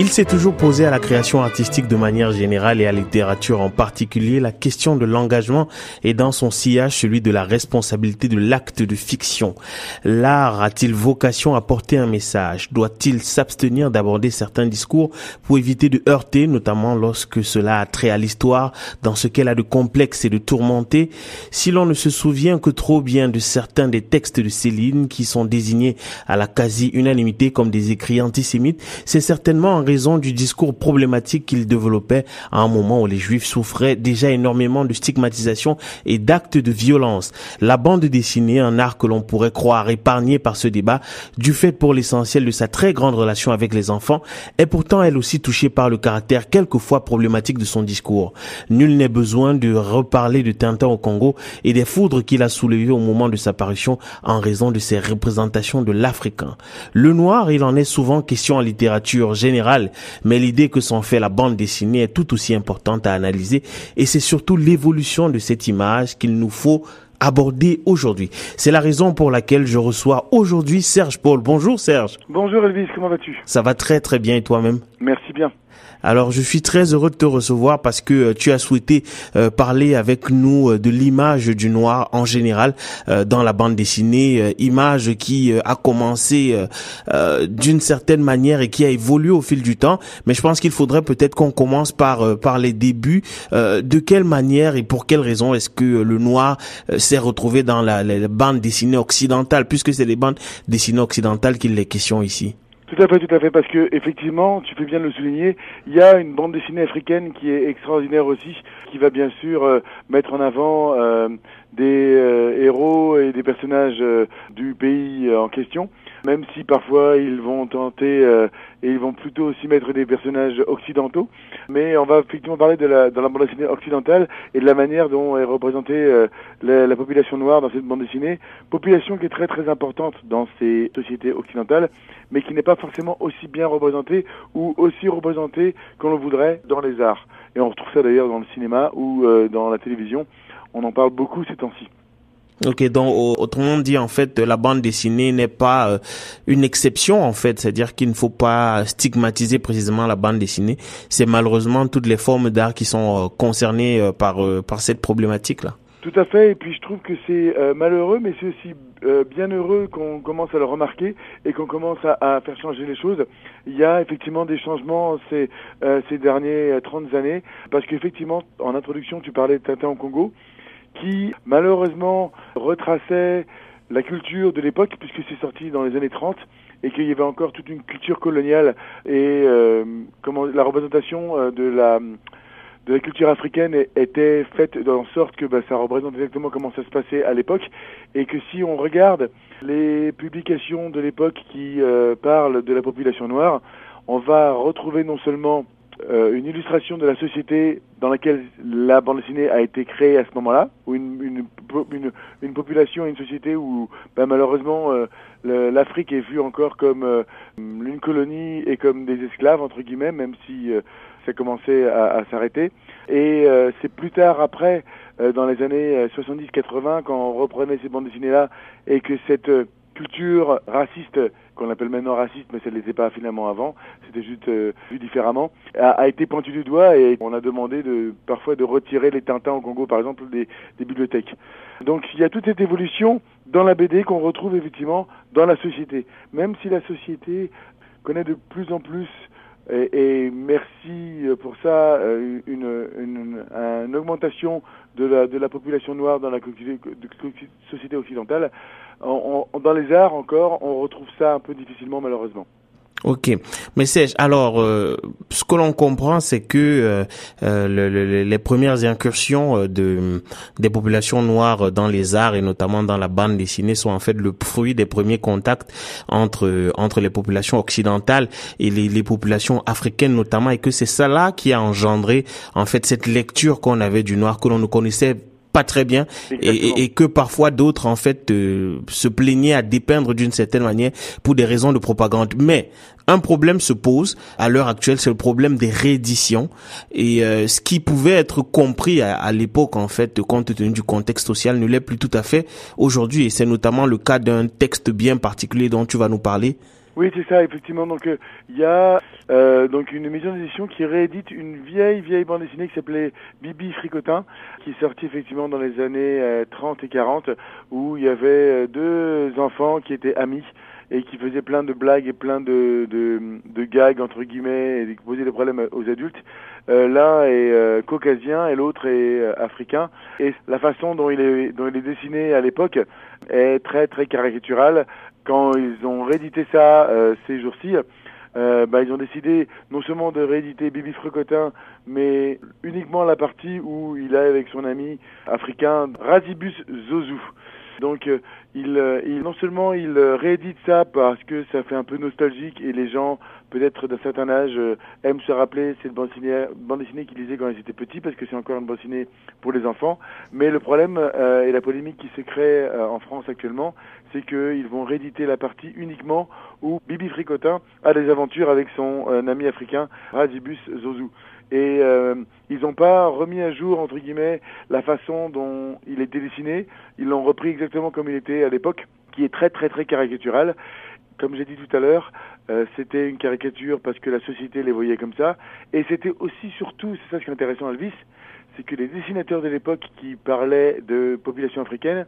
Il s'est toujours posé à la création artistique de manière générale et à la littérature en particulier. La question de l'engagement et dans son sillage celui de la responsabilité de l'acte de fiction. L'art a-t-il vocation à porter un message? Doit-il s'abstenir d'aborder certains discours pour éviter de heurter, notamment lorsque cela a trait à l'histoire, dans ce qu'elle a de complexe et de tourmenté? Si l'on ne se souvient que trop bien de certains des textes de Céline qui sont désignés à la quasi-unanimité comme des écrits antisémites, c'est certainement raison du discours problématique qu'il développait à un moment où les juifs souffraient déjà énormément de stigmatisation et d'actes de violence. La bande dessinée, un art que l'on pourrait croire épargné par ce débat, du fait pour l'essentiel de sa très grande relation avec les enfants, est pourtant elle aussi touchée par le caractère quelquefois problématique de son discours. Nul n'est besoin de reparler de Tintin au Congo et des foudres qu'il a soulevées au moment de sa parution en raison de ses représentations de l'Africain. Le noir, il en est souvent question en littérature générale mais l'idée que s'en fait la bande dessinée est tout aussi importante à analyser et c'est surtout l'évolution de cette image qu'il nous faut aborder aujourd'hui. C'est la raison pour laquelle je reçois aujourd'hui Serge Paul. Bonjour Serge. Bonjour Elvis, comment vas-tu? Ça va très très bien et toi-même? Merci bien. Alors je suis très heureux de te recevoir parce que euh, tu as souhaité euh, parler avec nous euh, de l'image du noir en général dans la bande dessinée, image qui a commencé d'une certaine manière et qui a évolué au fil du temps. Mais je pense qu'il faudrait peut-être qu'on commence par par les débuts. de quelle manière et pour quelle raison est-ce que le noir s'est retrouvé dans la, la bande dessinée occidentale, puisque c'est les bandes dessinées occidentales qu'il est question ici? Tout à fait, tout à fait, parce que effectivement, tu fais bien de le souligner, il y a une bande dessinée africaine qui est extraordinaire aussi, qui va bien sûr euh, mettre en avant euh, des euh, héros et des personnages du pays en question même si parfois ils vont tenter plutôt aussi mettre des personnages occidentaux. Mais on va effectivement parler de la, dans la bande dessinée occidentale et de la manière dont est représentée euh, la, la, population noire dans cette bande dessinée, population qui est très très importante dans ces sociétés occidentales, mais qui n'est pas forcément aussi bien représentée ou aussi représentée qu'on le voudrait dans les arts. Et on retrouve ça d'ailleurs dans le cinéma ou euh, dans la télévision. On en parle beaucoup ces temps-ci. Ok, donc autrement dit, en fait, la bande dessinée n'est pas euh, une exception, en fait, c'est-à-dire qu'il ne faut pas stigmatiser précisément la bande dessinée. C'est malheureusement toutes les formes d'art qui sont euh, concernées euh, par par cette problématique-là. Tout à fait, et puis je trouve que c'est malheureux, mais c'est aussi bien heureux qu'on commence à le remarquer et qu'on commence à, faire changer les choses. Il y a effectivement des changements ces, ces derniers 30 années, parce qu'effectivement, en introduction, tu parlais de Tintin au Congo qui malheureusement retraçait la culture de l'époque, puisque c'est sorti dans les années 30, et qu'il y avait encore toute une culture coloniale et euh, comment la représentation euh, de la de la culture africaine était faite en sorte que bah, ça représente exactement comment ça se passait à l'époque et que si on regarde les publications de l'époque qui euh, parlent de la population noire, on va retrouver non seulement euh, une illustration de la société dans laquelle la bande dessinée a été créée à ce moment-là, ou une, une, une, une, population, une société où ben, malheureusement euh, l'Afrique est vue encore comme euh, une colonie et comme des esclaves entre guillemets, même si ça commençait à, à s'arrêter. Et c'est plus tard après, dans les années 70-80, quand on reprenait ces bandes dessinées-là et que cette culture raciste qu'on appelle maintenant raciste, mais ça ne l'était pas finalement avant, c'était juste euh, vu différemment, a, été pointu du doigt et on a demandé de, parfois de retirer les Tintins au Congo, par exemple, des, bibliothèques. Donc il y a toute cette évolution dans la BD qu'on retrouve effectivement dans la société. Même si la société connaît de plus en plus et, merci pour ça, euh, une, une, une, augmentation de la, de la population noire dans la société occidentale dans les arts encore, on retrouve ça un peu difficilement malheureusement. Ok, mais Serge, alors euh, ce que l'on comprend, c'est que euh, euh, les premières incursions de des populations noires dans les arts et notamment dans la bande dessinée sont en fait le fruit des premiers contacts entre entre les populations occidentales et les, les populations africaines notamment, et que c'est ça là qui a engendré en fait cette lecture qu'on avait du noir que l'on ne connaissait pas très bien et, et, que parfois d'autres en fait euh, se plaignaient à dépeindre d'une certaine manière pour des raisons de propagande. Mais un problème se pose à l'heure actuelle, c'est le problème des rééditions et euh, ce qui pouvait être compris à, à l'époque en fait, compte tenu du contexte social, ne l'est plus tout à fait aujourd'hui et c'est notamment le cas d'un texte bien particulier dont tu vas nous parler. Oui, c'est ça, effectivement. Donc, il euh, y a euh, donc une maison d'édition qui réédite une vieille, vieille bande dessinée qui s'appelait Bibi Fricotin, qui est sortie effectivement dans les années 30 et 40, où il y avait deux enfants qui étaient amis et qui faisait plein de blagues et plein de, de, de gags entre guillemets et qui posaient des problèmes aux adultes. Euh, L'un est euh, caucasien et l'autre est euh, africain. Et la façon dont il est, dont il est dessiné à l'époque est très très caricaturale. Quand ils ont réédité ça euh, ces jours-ci, euh, bah, ils ont décidé non seulement de rééditer Bibi Frecotin, mais uniquement la partie où il est avec son ami africain Razibus Zozu. Donc euh, il, euh, il, non seulement il réédite ça parce que ça fait un peu nostalgique et les gens peut-être d'un certain âge aiment se rappeler cette bande dessinée, bande dessinée qu'ils lisaient quand ils étaient petits parce que c'est encore une bande dessinée pour les enfants. Mais le problème et la polémique qui se crée en France actuellement, c'est qu'ils vont rééditer la partie uniquement où Bibi Fricotin a des aventures avec son ami africain Razibus Zozu et euh, ils n'ont pas remis à jour entre guillemets la façon dont il était dessiné. Ils l'ont repris exactement comme il était à l'époque, qui est très très très caricatural. Comme j'ai dit tout à l'heure, euh, c'était une caricature parce que la société les voyait comme ça, et c'était aussi surtout, c'est ça ce qui est intéressant Elvis, c'est que les dessinateurs de l'époque qui parlaient de population africaine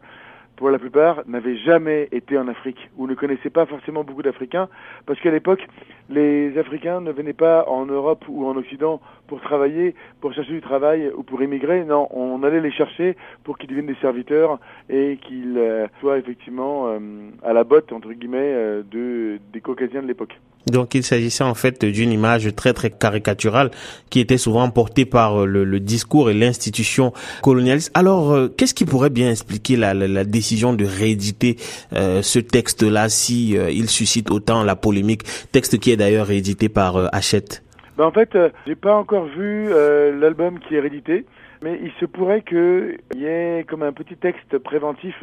pour la plupart, n'avaient jamais été en Afrique ou ne connaissaient pas forcément beaucoup d'Africains, parce qu'à l'époque, les Africains ne venaient pas en Europe ou en Occident pour travailler, pour chercher du travail ou pour immigrer. Non, on allait les chercher pour qu'ils deviennent des serviteurs et qu'ils euh, soient effectivement euh, à la botte, entre guillemets, euh, de, des Caucasiens de l'époque. Donc il s'agissait en fait d'une image très très caricaturale qui était souvent portée par le, le discours et l'institution colonialiste. Alors qu'est-ce qui pourrait bien expliquer la, la, la décision de rééditer ce texte-là si il suscite autant la polémique? Texte qui est d'ailleurs réédité par Hachette. Ben en fait, euh, j'ai pas encore vu euh, l'album qui est réédité, mais il se pourrait qu'il y ait comme un petit texte préventif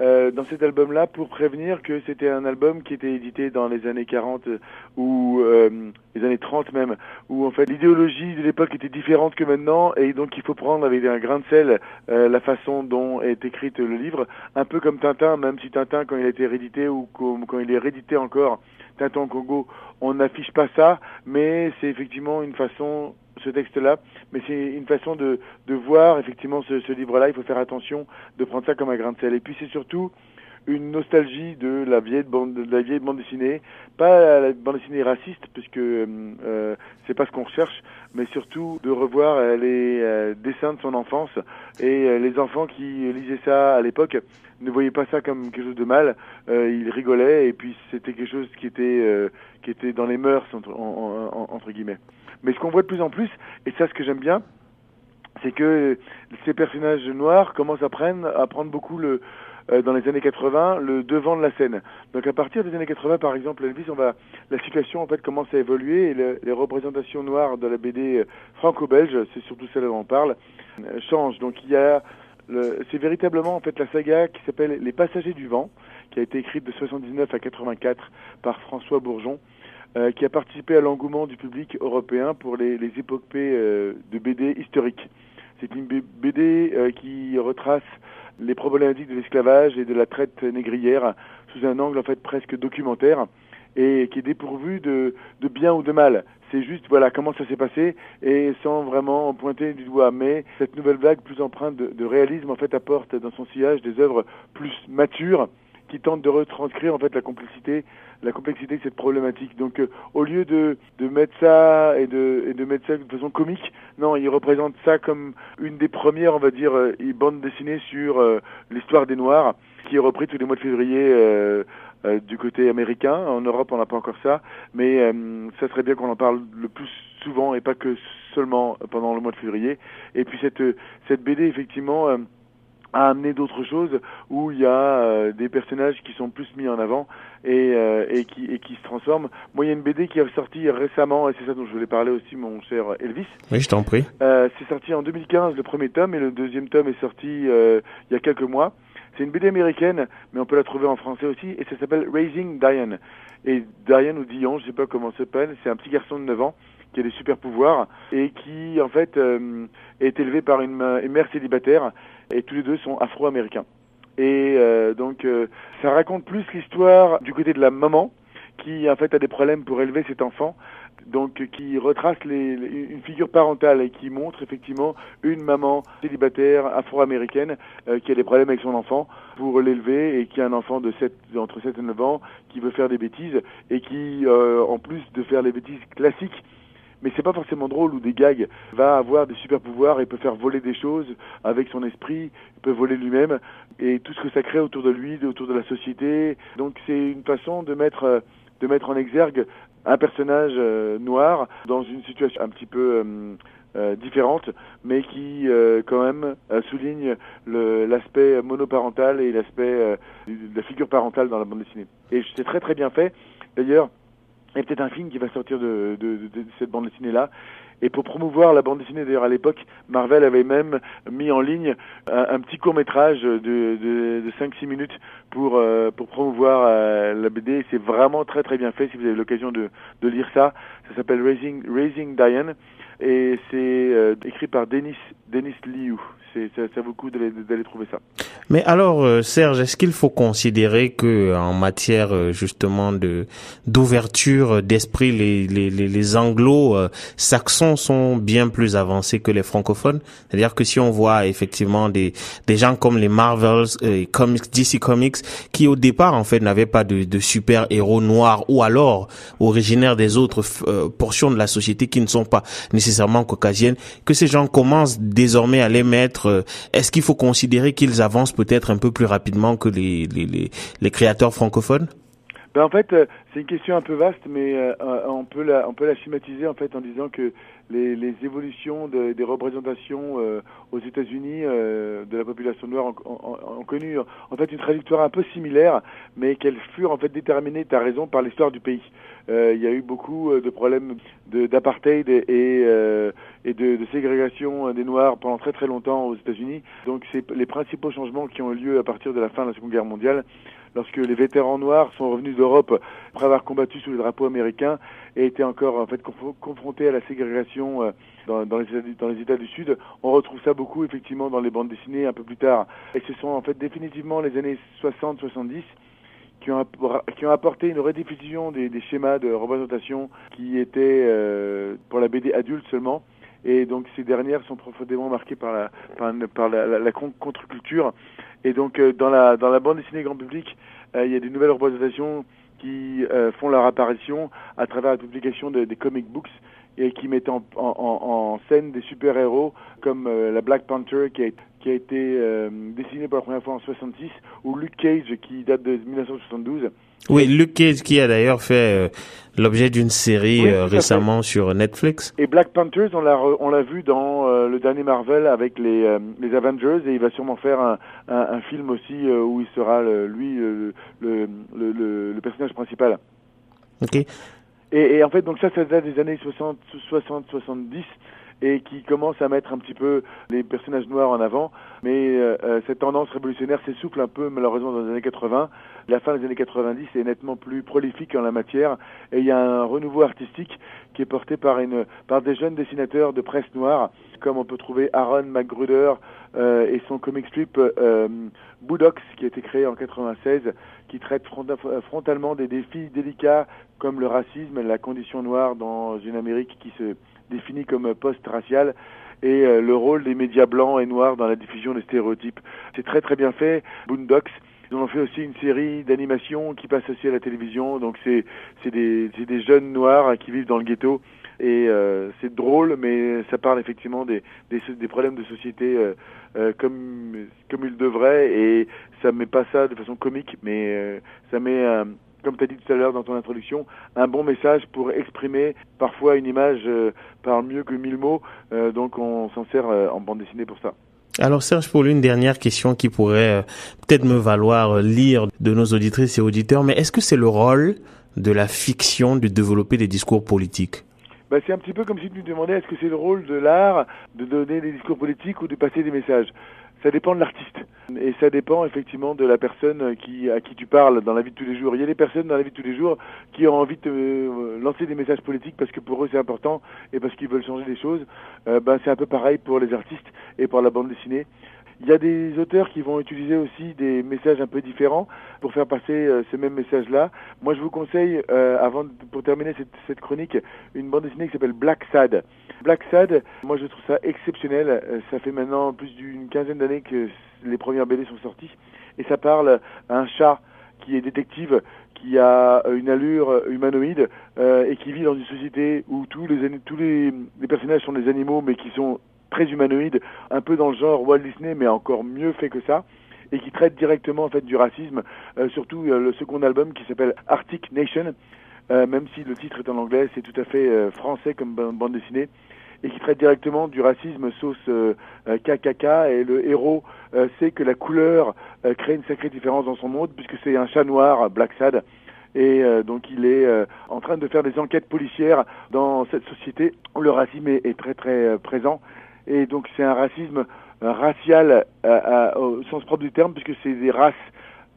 euh, dans cet album-là pour prévenir que c'était un album qui était édité dans les années 40 ou les années 30 même, où en fait l'idéologie de l'époque était différente que maintenant et donc il faut prendre avec un grain de sel la façon dont est écrite le livre, un peu comme Tintin, même si Tintin quand il a été réédité ou quand il est réédité encore Tintin Congo, on n'affiche pas ça, mais c'est effectivement une façon, ce texte-là, mais c'est une façon de, de voir effectivement ce, livre-là. Il faut faire attention de prendre ça comme un grain de sel. Et puis c'est surtout une nostalgie de la vieille bande, de la vieille bande dessinée, pas la bande dessinée raciste, puisque euh, c'est pas ce qu'on recherche, mais surtout de revoir les euh, dessins de son enfance et euh, les enfants qui lisaient ça à l'époque ne voyaient pas ça comme quelque chose de mal, euh, ils rigolaient et puis c'était quelque chose qui était euh, qui était dans les mœurs entre, entre guillemets. Mais ce qu'on voit de plus en plus, et ça ce que j'aime bien, c'est que ces personnages noirs commencent à prendre, à prendre beaucoup le, euh, dans les années 80 le devant de la scène. Donc à partir des années 80, par exemple, Elvis, on va, la situation en fait commence à évoluer et les représentations noires de la BD franco-belge, c'est surtout celle dont on parle, euh, changent. Donc il y a c'est véritablement en fait la saga qui s'appelle Les Passagers du Vent, qui a été écrite de 79 à 84 par François Bourgeon, euh, qui a participé à l'engouement du public européen pour les, les épopées euh, de BD historiques. C'est une BD euh, qui retrace les problématiques de l'esclavage et de la traite négrière sous un angle en fait presque documentaire et qui est dépourvu de, de bien ou de mal. C'est juste voilà comment ça s'est passé et sans vraiment pointer du doigt. Mais cette nouvelle vague plus empreinte de, de réalisme en fait apporte dans son sillage des œuvres plus matures qui tentent de retranscrire en fait la complexité, la complexité de cette problématique. Donc euh, au lieu de, de mettre ça et de, et de mettre ça de façon comique, non, il représente ça comme une des premières, on va dire, euh, bandes dessinées sur euh, l'histoire des Noirs, qui est repris tous les mois de février euh, euh, du côté américain. En Europe, on n'a pas encore ça, mais ça serait bien qu'on en parle le plus souvent et pas que seulement pendant le mois de février. Et puis cette cette BD effectivement à amener d'autres choses où il y a euh, des personnages qui sont plus mis en avant et, euh, et, qui, et qui se transforment. Moi, il y a une BD qui est sortie récemment, et c'est ça dont je voulais parler aussi, mon cher Elvis. Oui, je t'en prie. Euh, c'est sorti en 2015, le premier tome, et le deuxième tome est sorti il y a quelques mois. C'est une BD américaine, mais on peut la trouver en français aussi, et ça s'appelle Raising Diane. Et Diane ou Dion, je sais pas comment ça s'appelle, c'est un petit garçon de 9 ans qui a des super pouvoirs et qui en fait est élevé par une, une mère célibataire et tous les deux sont afro-américains. Et euh, donc euh, ça raconte plus l'histoire du côté de la maman qui en fait a des problèmes pour élever cet enfant, donc qui retrace les, une figure parentale et qui montre effectivement une maman célibataire afro-américaine euh, qui a des problèmes avec son enfant pour l'élever et qui a un enfant de 7, entre 7 et 9 ans qui veut faire des bêtises et qui en plus de faire les bêtises classiques mais c'est pas forcément drôle ou des gags, va avoir des super pouvoirs et peut faire voler des choses avec son esprit, il peut voler lui-même et tout ce que ça crée autour de lui, autour de la société. Donc c'est une façon de mettre de mettre en exergue un personnage euh, noir dans une situation un petit peu euh, euh, différente, mais qui quand même souligne l'aspect monoparental et l'aspect de la figure parentale dans la bande dessinée. Et c'est très très bien fait. D'ailleurs, il y a peut-être un film qui va sortir de, de, de, cette bande dessinée-là. Et pour promouvoir la bande dessinée, d'ailleurs à l'époque, Marvel avait même mis en ligne un, petit court métrage de, de, de 5-6 minutes pour, euh, pour promouvoir euh, la BD. C'est vraiment très très bien fait si vous avez l'occasion de, de lire ça. Ça s'appelle Raising, Raising Diane et c'est euh, écrit par Denis, Denis Liu. Ça, ça vaut le coup d'aller trouver ça. Mais alors, euh, Serge, est-ce qu'il faut considérer que en matière euh, justement de d'ouverture d'esprit, les, les, les, anglo-saxons sont bien plus avancés que les francophones? C'est-à-dire que si on voit effectivement des, des gens comme les Marvels, et comics, DC Comics, qui au départ en fait n'avaient pas de, de super héros noirs ou alors originaires des autres portions de la société qui ne sont pas nécessairement caucasiennes, que ces gens commencent désormais à les mettre. Est-ce qu'il faut considérer qu'ils avancent peut-être un peu plus rapidement que les, les, créateurs francophones? Ben en fait, euh, c'est une question un peu vaste, mais euh, euh, on peut la on peut la schématiser en fait en disant que les, les évolutions de, des représentations aux États-Unis de la population noire ont, connu en fait une trajectoire un peu similaire, mais qu'elles furent en fait déterminées, tu as raison, par l'histoire du pays. Il y a eu beaucoup de problèmes d'apartheid et, et, et de, ségrégation des Noirs pendant très très longtemps aux États-Unis. Donc c'est les principaux changements qui ont eu lieu à partir de la fin de la Seconde Guerre mondiale lorsque les vétérans noirs sont revenus d'Europe après avoir combattu sous les drapeaux américains et étaient encore en fait confrontés à la ségrégation euh, dans les États du Sud. On retrouve ça beaucoup effectivement dans les bandes dessinées un peu plus tard. Et ce sont en fait définitivement les années 60-70 qui ont, qui ont apporté une rediffusion des, des schémas de représentation qui étaient euh, pour la BD adulte seulement. Et donc ces dernières sont profondément marquées par la, par, la, la, contre-culture et donc euh, dans la dans la bande dessinée grand public, euh, il y a des nouvelles représentations qui euh, font leur apparition à travers la publication de, des comic books et qui mettent en, en, en scène des super-héros comme la Black Panther qui a, qui a été euh, dessiné pour la première fois en 66 ou Luke Cage qui date de 1972 oui, Luke Cage qui a d'ailleurs fait euh, l'objet d'une série euh, récemment sur Netflix. Et Black Panthers, on l'a on l'a vu dans le dernier Marvel avec les les Avengers et il va sûrement faire un, un, un film aussi où il sera lui le, le, le, le, personnage principal. Ok. Et, et, en fait donc ça ça date des années 60 60 70 et qui commence à mettre un petit peu les personnages noirs en avant. Mais euh, euh, cette tendance révolutionnaire s'essouffle un peu malheureusement dans les années 80. La fin des années 90 est nettement plus prolifique en la matière et il y a un renouveau artistique qui est porté par, une, par des jeunes dessinateurs de presse noire comme on peut trouver Aaron McGruder euh, et son comic strip euh, Budox qui a été créé en 96 qui traite frontalement des défis délicats comme le racisme, la condition noire dans une Amérique qui se défini comme post-racial et euh, le rôle des médias blancs et noirs dans la diffusion des stéréotypes. C'est très très bien fait. Boondocks, ils ont fait aussi une série d'animation qui passe aussi à la télévision. Donc c'est c'est des c'est des jeunes noirs qui vivent dans le ghetto et euh, c'est drôle, mais ça parle effectivement des des, des problèmes de société euh, euh comme comme il devrait et ça met pas ça de façon comique, mais euh, ça met comme tu as dit tout à l'heure dans ton introduction, un bon message pour exprimer parfois une image euh, parle mieux que mille mots, euh, donc on s'en sert euh, en bande dessinée pour ça. Alors Serge, pour une dernière question qui pourrait peut-être me valoir lire de nos auditrices et auditeurs, mais est-ce que c'est le rôle de la fiction de développer des discours politiques? Bah, c'est un petit peu comme si tu me demandais est-ce que c'est le rôle de l'art de donner des discours politiques ou de passer des messages? Ça dépend de l'artiste. Et ça dépend effectivement de la personne qui, à qui tu parles dans la vie de tous les jours. Il y a des personnes dans la vie de tous les jours qui ont envie de euh, lancer des messages politiques parce que pour eux c'est important et parce qu'ils veulent changer des choses. Euh, ben, c'est un peu pareil pour les artistes et pour la bande dessinée. Il y a des auteurs qui vont utiliser aussi des messages un peu différents pour faire passer euh, ces mêmes messages-là. Moi, je vous conseille, euh, avant pour terminer cette, chronique, une bande dessinée qui s'appelle Black Sad. Black Sad, moi, je trouve ça exceptionnel. Euh, ça fait maintenant plus d'une quinzaine d'années que les premières BD sont sorties, et ça parle à un chat qui est détective, qui a une allure humanoïde euh, et qui vit dans une société où tous les tous les personnages sont des animaux, mais qui sont très humanoïde, un peu dans le genre Walt Disney, mais encore mieux fait que ça et qui traite directement en fait du racisme, euh, surtout euh, le second album qui s'appelle Arctic Nation, euh, même si le titre est en anglais, c'est tout à fait français comme bande dessinée, et qui traite directement du racisme sauce KKK, et le héros sait que la couleur crée une sacrée différence dans son monde, puisque c'est un chat noir, Black Sad, et donc il est en train de faire des enquêtes policières dans cette société où le racisme est, est très très présent et donc c'est un racisme racial euh, au sens propre du terme, puisque c'est des races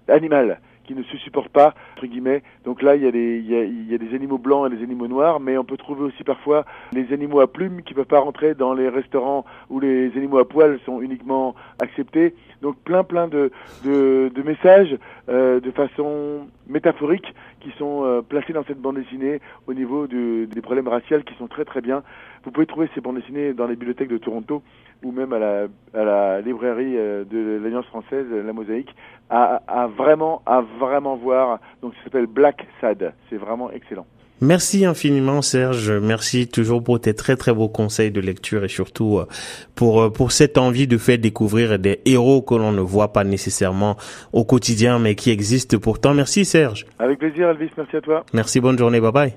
animales qui ne se supportent pas, entre guillemets. Donc là, il y, a des, il, y a, il y a des animaux blancs et des animaux noirs, mais on peut trouver aussi parfois les animaux à plumes qui ne peuvent pas rentrer dans les restaurants où les animaux à poils sont uniquement acceptés. Donc plein plein de, de, de messages euh, de façon métaphorique qui sont euh, placés dans cette bande dessinée au niveau de, des problèmes raciaux qui sont très très bien. Vous pouvez trouver ces bandes dessinées dans les bibliothèques de Toronto ou même à la, à la librairie euh, de l'Alliance française, La Mosaïque, à, à vraiment à vraiment voir. Donc ça s'appelle Black Sad. C'est vraiment excellent. Merci infiniment Serge, merci toujours pour tes très très beaux conseils de lecture et surtout euh, pour euh, pour cette envie de faire découvrir des héros que l'on ne voit pas nécessairement au quotidien mais qui existent pourtant. Merci Serge. Avec plaisir Elvis, merci à toi. Merci, bonne journée, bye bye.